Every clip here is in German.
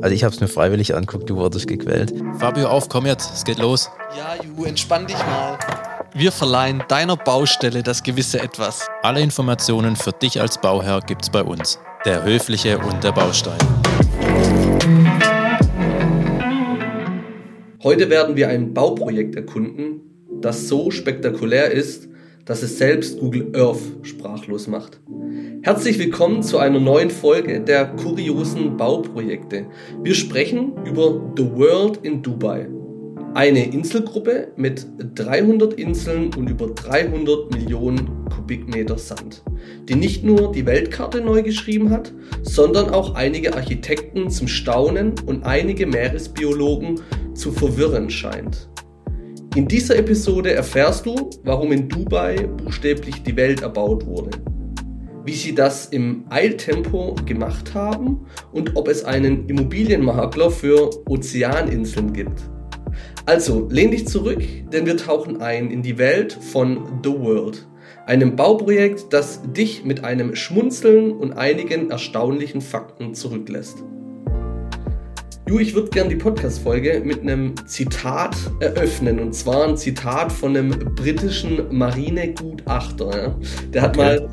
Also ich habe es mir freiwillig anguckt, du wurdest gequält. Fabio, auf, komm jetzt, es geht los. Ja, Ju, entspann dich mal. Wir verleihen deiner Baustelle das gewisse Etwas. Alle Informationen für dich als Bauherr gibt's bei uns. Der Höfliche und der Baustein. Heute werden wir ein Bauprojekt erkunden, das so spektakulär ist, dass es selbst Google Earth sprachlos macht. Herzlich willkommen zu einer neuen Folge der kuriosen Bauprojekte. Wir sprechen über The World in Dubai. Eine Inselgruppe mit 300 Inseln und über 300 Millionen Kubikmeter Sand, die nicht nur die Weltkarte neu geschrieben hat, sondern auch einige Architekten zum Staunen und einige Meeresbiologen zu verwirren scheint. In dieser Episode erfährst du, warum in Dubai buchstäblich die Welt erbaut wurde, wie sie das im Eiltempo gemacht haben und ob es einen Immobilienmakler für Ozeaninseln gibt. Also lehn dich zurück, denn wir tauchen ein in die Welt von The World, einem Bauprojekt, das dich mit einem Schmunzeln und einigen erstaunlichen Fakten zurücklässt. Ju, ich würde gerne die Podcast-Folge mit einem Zitat eröffnen. Und zwar ein Zitat von einem britischen Marinegutachter. Ja. Der hat okay. mal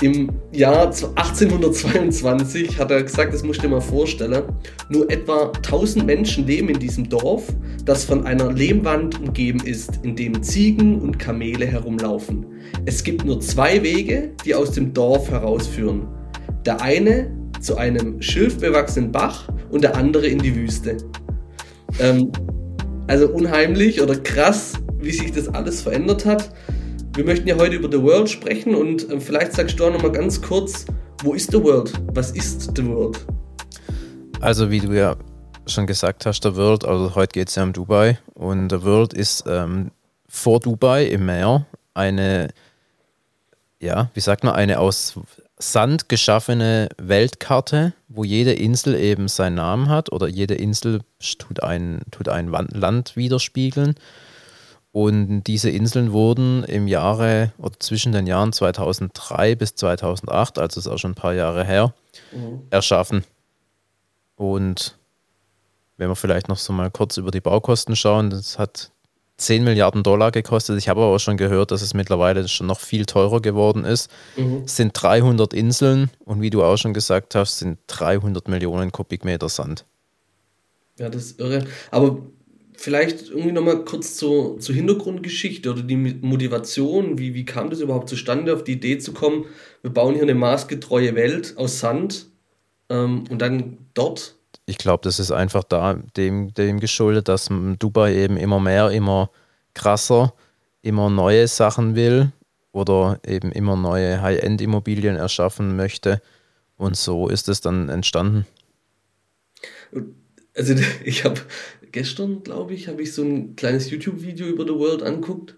im Jahr 1822 hat er gesagt, das musst du dir mal vorstellen, nur etwa 1000 Menschen leben in diesem Dorf, das von einer Lehmwand umgeben ist, in dem Ziegen und Kamele herumlaufen. Es gibt nur zwei Wege, die aus dem Dorf herausführen. Der eine zu einem schilfbewachsenen Bach und der andere in die Wüste. Ähm, also unheimlich oder krass, wie sich das alles verändert hat. Wir möchten ja heute über The World sprechen und äh, vielleicht sagst du auch nochmal ganz kurz, wo ist The World? Was ist The World? Also wie du ja schon gesagt hast, The World, also heute geht es ja um Dubai und The World ist ähm, vor Dubai im Meer eine, ja, wie sagt man, eine aus Sand geschaffene Weltkarte, wo jede Insel eben seinen Namen hat oder jede Insel tut ein, tut ein Land widerspiegeln. Und diese Inseln wurden im Jahre oder zwischen den Jahren 2003 bis 2008, also ist auch schon ein paar Jahre her, mhm. erschaffen. Und wenn wir vielleicht noch so mal kurz über die Baukosten schauen, das hat 10 Milliarden Dollar gekostet. Ich habe aber auch schon gehört, dass es mittlerweile schon noch viel teurer geworden ist. Mhm. Es sind 300 Inseln und wie du auch schon gesagt hast, sind 300 Millionen Kubikmeter Sand. Ja, das ist irre. Aber vielleicht irgendwie nochmal kurz zur, zur Hintergrundgeschichte oder die Motivation. Wie, wie kam das überhaupt zustande, auf die Idee zu kommen, wir bauen hier eine maßgetreue Welt aus Sand ähm, und dann dort ich glaube, das ist einfach da dem, dem geschuldet, dass Dubai eben immer mehr, immer krasser, immer neue Sachen will oder eben immer neue High-End-Immobilien erschaffen möchte. Und so ist es dann entstanden. Also ich habe gestern, glaube ich, habe ich so ein kleines YouTube-Video über The World anguckt.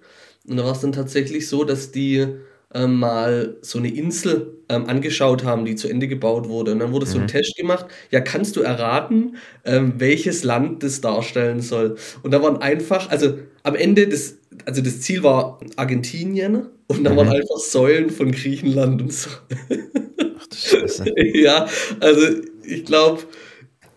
Und da war es dann tatsächlich so, dass die ähm, mal so eine Insel ähm, angeschaut haben, die zu Ende gebaut wurde. Und dann wurde mhm. so ein mhm. Test gemacht. Ja, kannst du erraten, ähm, welches Land das darstellen soll? Und da waren einfach, also am Ende des, also das Ziel war Argentinien und da mhm. waren einfach Säulen von Griechenland und so. Ach du Scheiße. ja, also ich glaube,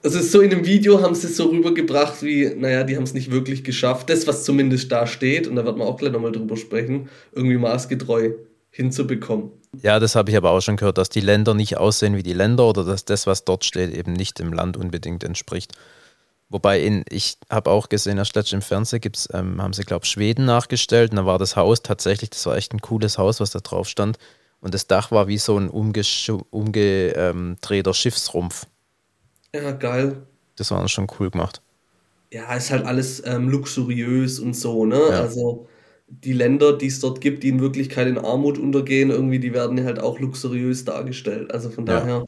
also so in dem Video haben sie es so rübergebracht, wie, naja, die haben es nicht wirklich geschafft. Das, was zumindest da steht, und da wird man auch gleich nochmal drüber sprechen, irgendwie maßgetreu hinzubekommen. Ja, das habe ich aber auch schon gehört, dass die Länder nicht aussehen wie die Länder oder dass das, was dort steht, eben nicht dem Land unbedingt entspricht. Wobei in, ich habe auch gesehen, erst letztens im Fernsehen gibt's, ähm, haben sie, glaube ich, Schweden nachgestellt und da war das Haus tatsächlich, das war echt ein cooles Haus, was da drauf stand. Und das Dach war wie so ein umgedrehter Schiffsrumpf. Ja, geil. Das war schon cool gemacht. Ja, ist halt alles ähm, luxuriös und so, ne? Ja. Also die Länder, die es dort gibt, die in Wirklichkeit in Armut untergehen, irgendwie, die werden halt auch luxuriös dargestellt. Also von ja. daher,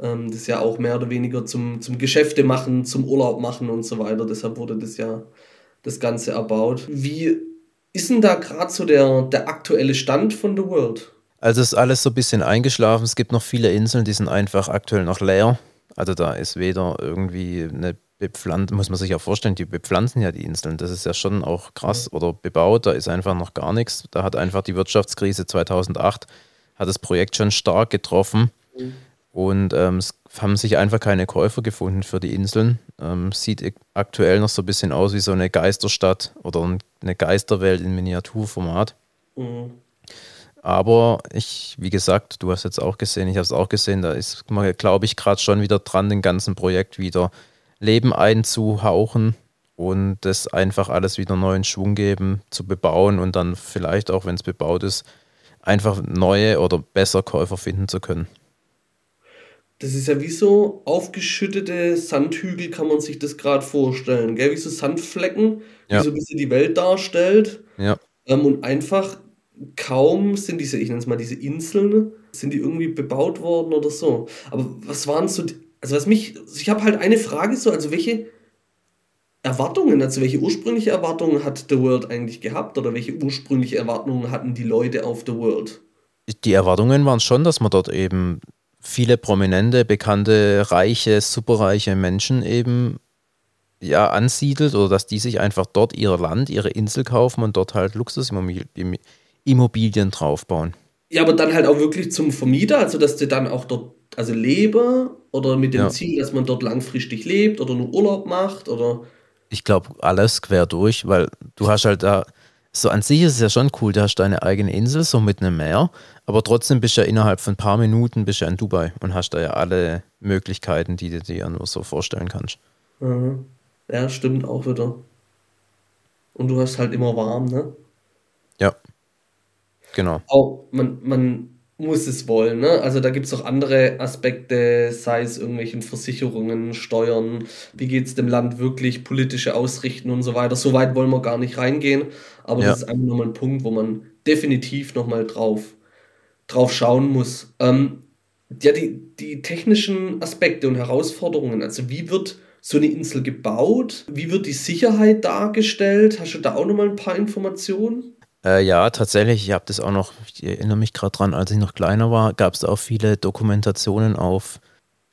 ähm, das ist ja auch mehr oder weniger zum, zum Geschäfte machen, zum Urlaub machen und so weiter. Deshalb wurde das ja das Ganze erbaut. Wie ist denn da gerade so der, der aktuelle Stand von The World? Also ist alles so ein bisschen eingeschlafen. Es gibt noch viele Inseln, die sind einfach aktuell noch leer. Also da ist weder irgendwie eine bepflanzt, muss man sich auch vorstellen, die bepflanzen ja die Inseln. Das ist ja schon auch krass. Oder bebaut, da ist einfach noch gar nichts. Da hat einfach die Wirtschaftskrise 2008 hat das Projekt schon stark getroffen. Mhm. Und ähm, es haben sich einfach keine Käufer gefunden für die Inseln. Ähm, sieht aktuell noch so ein bisschen aus wie so eine Geisterstadt oder eine Geisterwelt in Miniaturformat. Mhm. Aber ich, wie gesagt, du hast jetzt auch gesehen, ich habe es auch gesehen, da ist man, glaube ich, gerade schon wieder dran, den ganzen Projekt wieder Leben einzuhauchen und das einfach alles wieder neuen Schwung geben, zu bebauen und dann vielleicht auch, wenn es bebaut ist, einfach neue oder besser Käufer finden zu können. Das ist ja wie so aufgeschüttete Sandhügel, kann man sich das gerade vorstellen, gell? Wie so Sandflecken, ja. wie so ein bisschen die Welt darstellt. Ja. Ähm, und einfach kaum sind diese, ich nenne es mal diese Inseln, sind die irgendwie bebaut worden oder so. Aber was waren so, die, also was mich, ich habe halt eine Frage so, also welche Erwartungen, also welche ursprüngliche Erwartungen hat The World eigentlich gehabt oder welche ursprüngliche Erwartungen hatten die Leute auf The World? Die Erwartungen waren schon, dass man dort eben viele prominente, bekannte, reiche, superreiche Menschen eben ja ansiedelt oder dass die sich einfach dort ihr Land, ihre Insel kaufen und dort halt Luxusimmobilien Immobilien draufbauen. Ja, aber dann halt auch wirklich zum Vermieter, also dass du dann auch dort also lebe oder mit dem ja. Ziel, dass man dort langfristig lebt oder nur Urlaub macht oder. Ich glaube, alles quer durch, weil du hast halt da, so an sich ist es ja schon cool, du hast deine eigene Insel, so mit einem Meer, aber trotzdem bist du ja innerhalb von ein paar Minuten bist du in Dubai und hast da ja alle Möglichkeiten, die du dir ja nur so vorstellen kannst. Mhm. Ja, stimmt auch wieder. Und du hast halt immer warm, ne? Ja. Genau. Auch man, man muss es wollen. Ne? Also da gibt es auch andere Aspekte, sei es irgendwelchen Versicherungen, Steuern, wie geht es dem Land wirklich, politische Ausrichten und so weiter. So weit wollen wir gar nicht reingehen, aber ja. das ist einfach nochmal ein Punkt, wo man definitiv nochmal drauf, drauf schauen muss. Ähm, ja, die, die technischen Aspekte und Herausforderungen, also wie wird so eine Insel gebaut? Wie wird die Sicherheit dargestellt? Hast du da auch nochmal ein paar Informationen? Äh, ja, tatsächlich. Ich habe das auch noch, ich erinnere mich gerade dran, als ich noch kleiner war, gab es auch viele Dokumentationen auf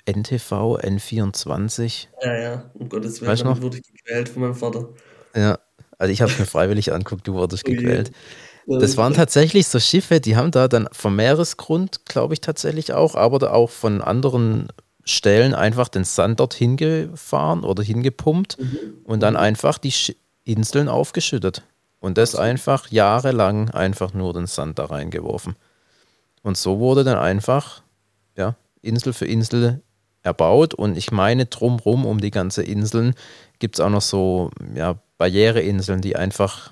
NTV, N24. Ja, ja, um Gottes Willen, weißt dann wurde ich gequält von meinem Vater. Ja, also ich habe es mir freiwillig anguckt, du wurdest oh gequält. Das waren tatsächlich so Schiffe, die haben da dann vom Meeresgrund, glaube ich, tatsächlich auch, aber auch von anderen Stellen einfach den Sand dorthin gefahren oder hingepumpt mhm. und dann einfach die Inseln aufgeschüttet. Und das einfach jahrelang einfach nur den Sand da reingeworfen. Und so wurde dann einfach, ja, Insel für Insel erbaut. Und ich meine, drumrum um die ganze Inseln gibt es auch noch so, ja, Barriereinseln, die einfach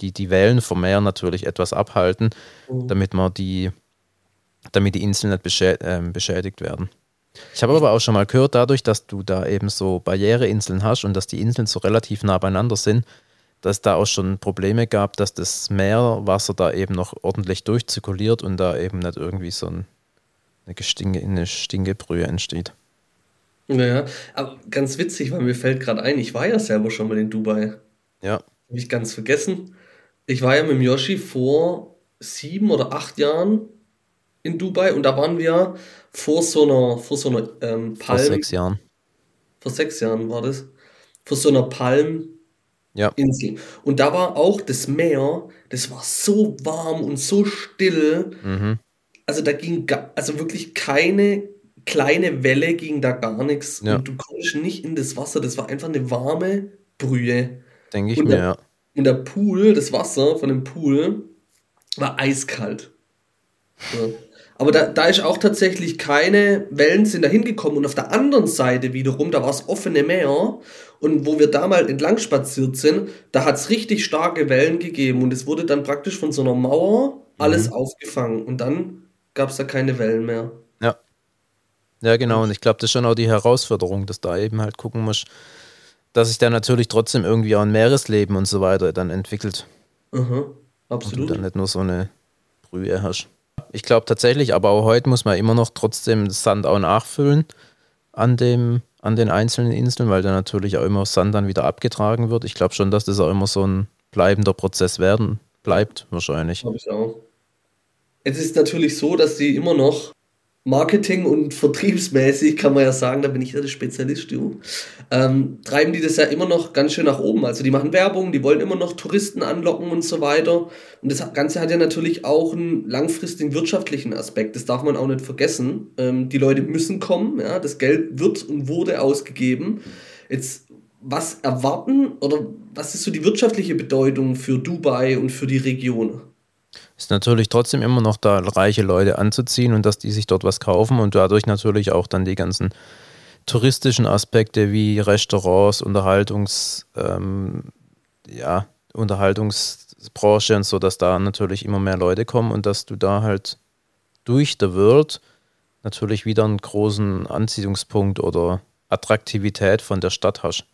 die, die Wellen vom Meer natürlich etwas abhalten, mhm. damit man die, damit die Inseln nicht beschä äh, beschädigt werden. Ich habe aber auch schon mal gehört, dadurch, dass du da eben so Barriereinseln hast und dass die Inseln so relativ nah beieinander sind, dass da auch schon Probleme gab, dass das Meerwasser da eben noch ordentlich durchzirkuliert und da eben nicht irgendwie so ein, eine, Gestinge, eine Stinkebrühe entsteht. Naja, aber ganz witzig, weil mir fällt gerade ein, ich war ja selber schon mal in Dubai. Ja. Habe ich ganz vergessen. Ich war ja mit dem Yoshi vor sieben oder acht Jahren in Dubai und da waren wir vor so einer, vor so einer ähm, Palm. Vor sechs Jahren. Vor sechs Jahren war das. Vor so einer Palm ja. Insel. Und da war auch das Meer, das war so warm und so still. Mhm. Also da ging also wirklich keine kleine Welle, ging da gar nichts. Ja. Und du konntest nicht in das Wasser, das war einfach eine warme Brühe. Denke ich und mir, der, ja. Und der Pool, das Wasser von dem Pool, war eiskalt. So. Aber da, da ist auch tatsächlich keine Wellen sind da hingekommen. Und auf der anderen Seite wiederum, da war es offene Meer. Und wo wir da mal entlang spaziert sind, da hat es richtig starke Wellen gegeben. Und es wurde dann praktisch von so einer Mauer alles mhm. aufgefangen. Und dann gab es da keine Wellen mehr. Ja. Ja, genau. Und ich glaube, das ist schon auch die Herausforderung, dass da eben halt gucken muss, dass sich da natürlich trotzdem irgendwie auch ein Meeresleben und so weiter dann entwickelt. Mhm, absolut. Und du dann nicht nur so eine Brühe hast. Ich glaube tatsächlich, aber auch heute muss man immer noch trotzdem das Sand auch nachfüllen an, dem, an den einzelnen Inseln, weil da natürlich auch immer Sand dann wieder abgetragen wird. Ich glaube schon, dass das auch immer so ein bleibender Prozess werden bleibt, wahrscheinlich. Glaube ich auch. Es ist natürlich so, dass sie immer noch Marketing- und vertriebsmäßig kann man ja sagen, da bin ich ja der Spezialist, du, ähm, treiben die das ja immer noch ganz schön nach oben. Also die machen Werbung, die wollen immer noch Touristen anlocken und so weiter. Und das Ganze hat ja natürlich auch einen langfristigen wirtschaftlichen Aspekt. Das darf man auch nicht vergessen. Ähm, die Leute müssen kommen, ja, das Geld wird und wurde ausgegeben. Jetzt was erwarten oder was ist so die wirtschaftliche Bedeutung für Dubai und für die Region? Ist natürlich trotzdem immer noch da reiche Leute anzuziehen und dass die sich dort was kaufen und dadurch natürlich auch dann die ganzen touristischen Aspekte wie Restaurants, Unterhaltungs, ähm, ja, Unterhaltungsbranche und so, dass da natürlich immer mehr Leute kommen und dass du da halt durch der World natürlich wieder einen großen Anziehungspunkt oder Attraktivität von der Stadt hast.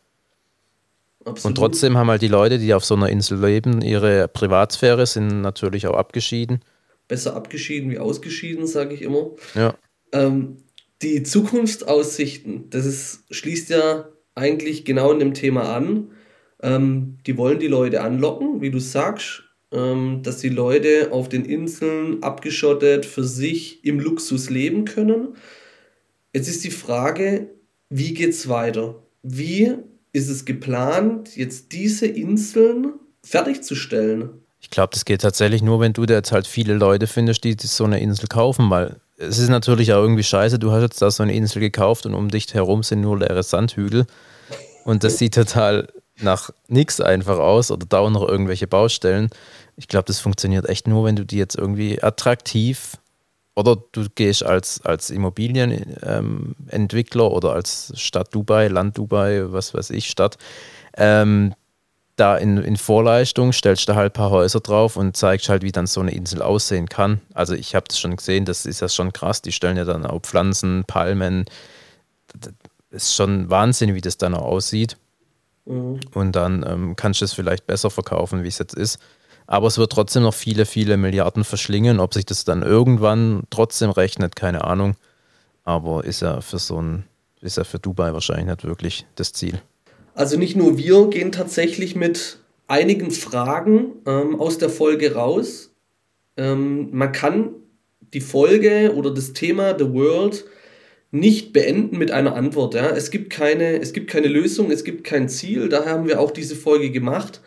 Absolut. Und trotzdem haben halt die Leute, die auf so einer Insel leben, ihre Privatsphäre sind natürlich auch abgeschieden. Besser abgeschieden wie ausgeschieden, sage ich immer. Ja. Ähm, die Zukunftsaussichten, das ist, schließt ja eigentlich genau in dem Thema an. Ähm, die wollen die Leute anlocken, wie du sagst, ähm, dass die Leute auf den Inseln abgeschottet für sich im Luxus leben können. Jetzt ist die Frage, wie geht's weiter? Wie ist es geplant, jetzt diese Inseln fertigzustellen? Ich glaube, das geht tatsächlich nur, wenn du jetzt halt viele Leute findest, die so eine Insel kaufen, weil es ist natürlich auch irgendwie scheiße, du hast jetzt da so eine Insel gekauft und um dich herum sind nur leere Sandhügel und das sieht total nach nichts einfach aus oder dauern noch irgendwelche Baustellen. Ich glaube, das funktioniert echt nur, wenn du die jetzt irgendwie attraktiv oder du gehst als, als Immobilienentwickler ähm, oder als Stadt Dubai, Land Dubai, was weiß ich, Stadt, ähm, da in, in Vorleistung stellst du halt ein paar Häuser drauf und zeigst halt, wie dann so eine Insel aussehen kann. Also ich habe das schon gesehen, das ist ja schon krass. Die stellen ja dann auch Pflanzen, Palmen. Das ist schon Wahnsinn, wie das dann auch aussieht. Mhm. Und dann ähm, kannst du es vielleicht besser verkaufen, wie es jetzt ist. Aber es wird trotzdem noch viele, viele Milliarden verschlingen. Ob sich das dann irgendwann trotzdem rechnet, keine Ahnung. Aber ist ja für so ein, ist ja für Dubai wahrscheinlich nicht wirklich das Ziel. Also nicht nur wir gehen tatsächlich mit einigen Fragen ähm, aus der Folge raus. Ähm, man kann die Folge oder das Thema The World nicht beenden mit einer Antwort. Ja? Es, gibt keine, es gibt keine Lösung, es gibt kein Ziel. Daher haben wir auch diese Folge gemacht.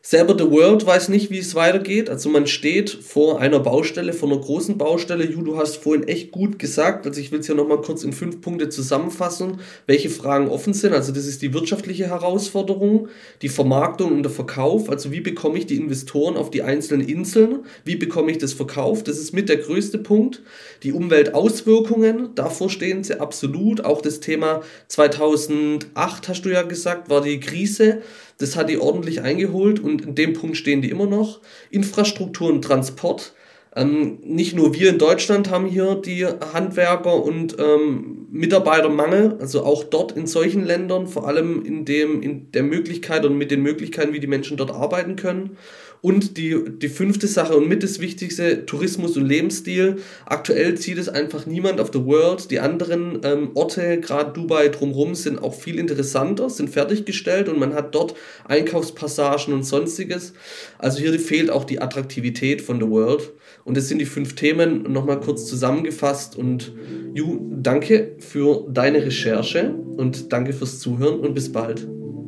Selber The World weiß nicht, wie es weitergeht. Also man steht vor einer Baustelle, vor einer großen Baustelle. Ju, du hast vorhin echt gut gesagt. Also ich will es ja nochmal kurz in fünf Punkte zusammenfassen, welche Fragen offen sind. Also das ist die wirtschaftliche Herausforderung, die Vermarktung und der Verkauf. Also wie bekomme ich die Investoren auf die einzelnen Inseln? Wie bekomme ich das verkauft? Das ist mit der größte Punkt. Die Umweltauswirkungen, davor stehen sie absolut. Auch das Thema 2008, hast du ja gesagt, war die Krise. Das hat die ordentlich eingeholt und in dem Punkt stehen die immer noch. Infrastruktur und Transport. Ähm, nicht nur wir in Deutschland haben hier die Handwerker und ähm, Mitarbeitermangel, also auch dort in solchen Ländern, vor allem in, dem, in der Möglichkeit und mit den Möglichkeiten, wie die Menschen dort arbeiten können. Und die, die fünfte Sache und mit das Wichtigste, Tourismus und Lebensstil. Aktuell zieht es einfach niemand auf the world. Die anderen ähm, Orte, gerade Dubai drumherum, sind auch viel interessanter, sind fertiggestellt und man hat dort Einkaufspassagen und sonstiges. Also hier fehlt auch die Attraktivität von the world. Und das sind die fünf Themen nochmal kurz zusammengefasst. Und Ju, danke für deine Recherche und danke fürs Zuhören und bis bald.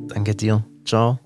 Danke dir. Ciao.